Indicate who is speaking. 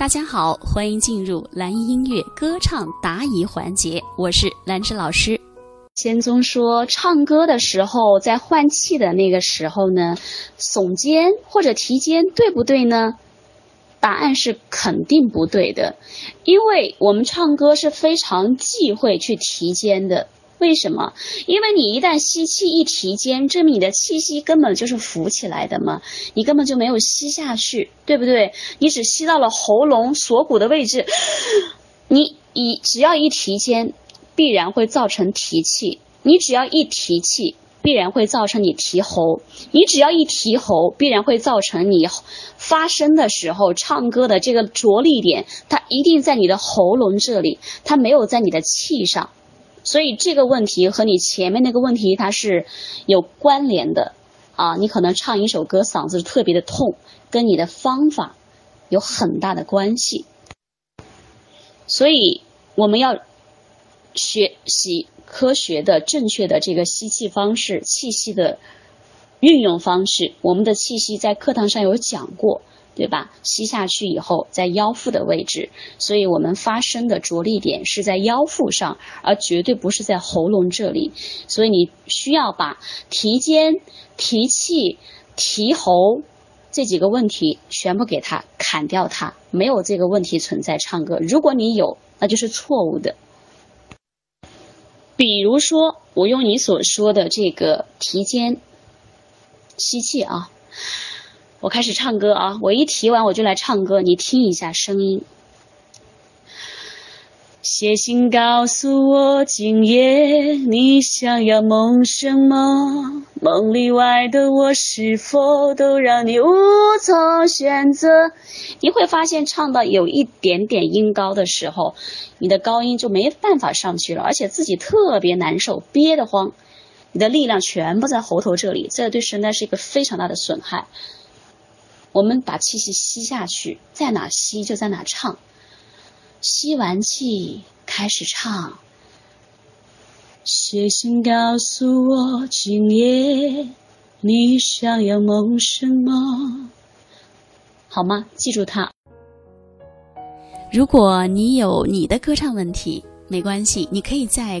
Speaker 1: 大家好，欢迎进入蓝音乐歌唱答疑环节，我是兰芝老师。
Speaker 2: 仙宗说，唱歌的时候，在换气的那个时候呢，耸肩或者提肩，对不对呢？答案是肯定不对的，因为我们唱歌是非常忌讳去提肩的。为什么？因为你一旦吸气一提肩，证明你的气息根本就是浮起来的嘛，你根本就没有吸下去，对不对？你只吸到了喉咙锁骨的位置，你一只要一提肩，必然会造成提气；你只要一提气，必然会造成你提喉；你只要一提喉，必然会造成你发声的时候唱歌的这个着力点，它一定在你的喉咙这里，它没有在你的气上。所以这个问题和你前面那个问题它是有关联的啊！你可能唱一首歌嗓子特别的痛，跟你的方法有很大的关系。所以我们要学习科学的、正确的这个吸气方式、气息的运用方式。我们的气息在课堂上有讲过。对吧？吸下去以后，在腰腹的位置，所以我们发声的着力点是在腰腹上，而绝对不是在喉咙这里。所以你需要把提肩、提气、提喉这几个问题全部给它砍掉，它没有这个问题存在。唱歌，如果你有，那就是错误的。比如说，我用你所说的这个提肩、吸气啊。我开始唱歌啊！我一提完我就来唱歌，你听一下声音。写信告诉我，今夜你想要梦什么？梦里外的我是否都让你无从选择？你会发现，唱到有一点点音高的时候，你的高音就没办法上去了，而且自己特别难受，憋得慌，你的力量全部在喉头这里，这对声带是一个非常大的损害。我们把气息吸下去，在哪吸就在哪唱。吸完气开始唱。写信告诉我，今夜你想要梦什么？好吗？记住它。
Speaker 1: 如果你有你的歌唱问题。没关系，你可以在